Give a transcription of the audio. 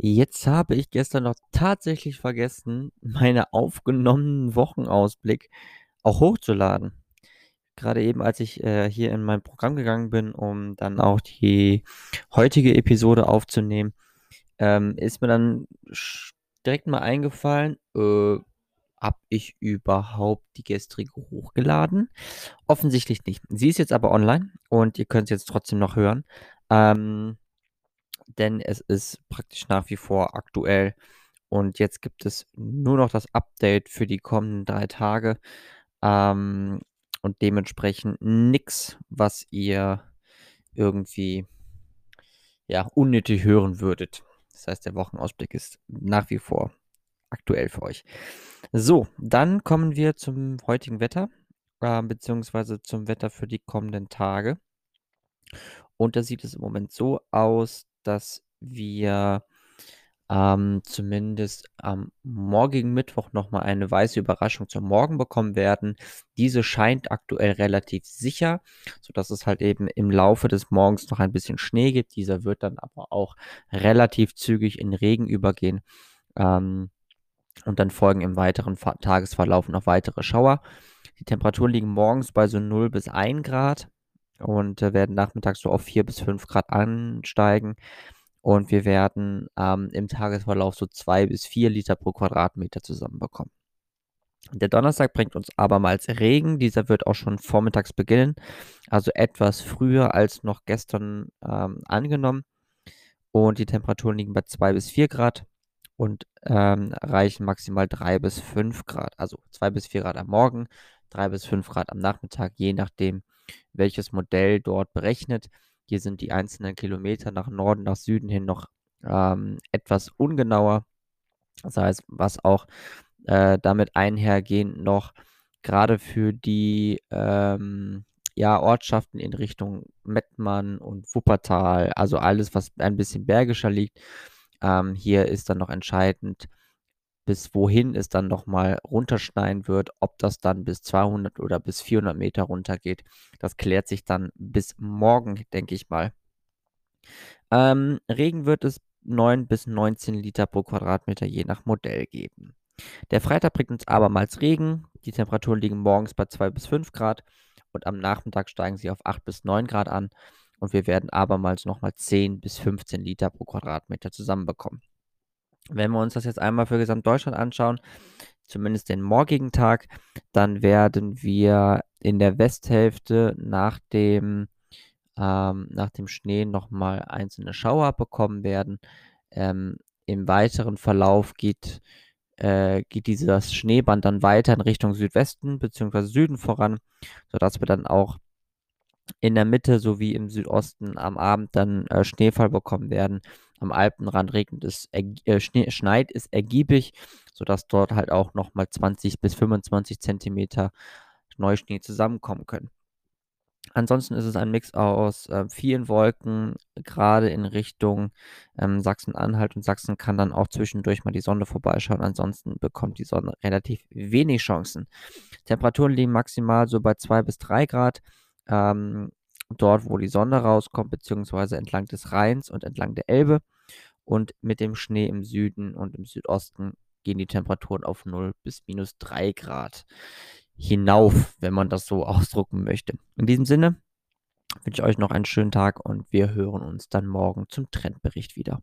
Jetzt habe ich gestern noch tatsächlich vergessen, meine aufgenommenen Wochenausblick auch hochzuladen. Gerade eben, als ich äh, hier in mein Programm gegangen bin, um dann auch die heutige Episode aufzunehmen, ähm, ist mir dann direkt mal eingefallen, äh, habe ich überhaupt die gestrige hochgeladen? Offensichtlich nicht. Sie ist jetzt aber online und ihr könnt es jetzt trotzdem noch hören. Ähm, denn es ist praktisch nach wie vor aktuell. Und jetzt gibt es nur noch das Update für die kommenden drei Tage. Ähm, und dementsprechend nichts, was ihr irgendwie ja, unnötig hören würdet. Das heißt, der Wochenausblick ist nach wie vor aktuell für euch. So, dann kommen wir zum heutigen Wetter, äh, beziehungsweise zum Wetter für die kommenden Tage. Und da sieht es im Moment so aus, dass wir ähm, zumindest am morgigen Mittwoch nochmal eine weiße Überraschung zum Morgen bekommen werden. Diese scheint aktuell relativ sicher, sodass es halt eben im Laufe des Morgens noch ein bisschen Schnee gibt. Dieser wird dann aber auch relativ zügig in Regen übergehen. Ähm, und dann folgen im weiteren Tagesverlauf noch weitere Schauer. Die Temperaturen liegen morgens bei so 0 bis 1 Grad und äh, werden nachmittags so auf 4 bis 5 Grad ansteigen. Und wir werden ähm, im Tagesverlauf so 2 bis 4 Liter pro Quadratmeter zusammenbekommen. Der Donnerstag bringt uns abermals Regen. Dieser wird auch schon vormittags beginnen, also etwas früher als noch gestern ähm, angenommen. Und die Temperaturen liegen bei 2 bis 4 Grad und ähm, reichen maximal 3 bis 5 Grad. Also 2 bis 4 Grad am Morgen, 3 bis 5 Grad am Nachmittag, je nachdem, welches Modell dort berechnet. Hier sind die einzelnen Kilometer nach Norden, nach Süden hin noch ähm, etwas ungenauer. Das heißt, was auch äh, damit einhergehend noch gerade für die ähm, ja, Ortschaften in Richtung Mettmann und Wuppertal, also alles, was ein bisschen bergischer liegt, ähm, hier ist dann noch entscheidend, bis wohin es dann nochmal runterschneien wird, ob das dann bis 200 oder bis 400 Meter runtergeht. Das klärt sich dann bis morgen, denke ich mal. Ähm, Regen wird es 9 bis 19 Liter pro Quadratmeter je nach Modell geben. Der Freitag bringt uns abermals Regen. Die Temperaturen liegen morgens bei 2 bis 5 Grad und am Nachmittag steigen sie auf 8 bis 9 Grad an und wir werden abermals nochmal 10 bis 15 Liter pro Quadratmeter zusammenbekommen. Wenn wir uns das jetzt einmal für Gesamtdeutschland anschauen, zumindest den morgigen Tag, dann werden wir in der Westhälfte nach dem, ähm, nach dem Schnee nochmal einzelne Schauer bekommen werden. Ähm, Im weiteren Verlauf geht, äh, geht dieses Schneeband dann weiter in Richtung Südwesten bzw. Süden voran, sodass wir dann auch in der Mitte sowie im Südosten am Abend dann äh, Schneefall bekommen werden. Am Alpenrand regnet es, äh, Schnee, schneit es ergiebig, sodass dort halt auch nochmal 20 bis 25 Zentimeter Neuschnee zusammenkommen können. Ansonsten ist es ein Mix aus äh, vielen Wolken, gerade in Richtung ähm, Sachsen-Anhalt und Sachsen kann dann auch zwischendurch mal die Sonne vorbeischauen. Ansonsten bekommt die Sonne relativ wenig Chancen. Temperaturen liegen maximal so bei 2 bis 3 Grad ähm, dort, wo die Sonne rauskommt, beziehungsweise entlang des Rheins und entlang der Elbe. Und mit dem Schnee im Süden und im Südosten gehen die Temperaturen auf 0 bis minus 3 Grad hinauf, wenn man das so ausdrucken möchte. In diesem Sinne wünsche ich euch noch einen schönen Tag und wir hören uns dann morgen zum Trendbericht wieder.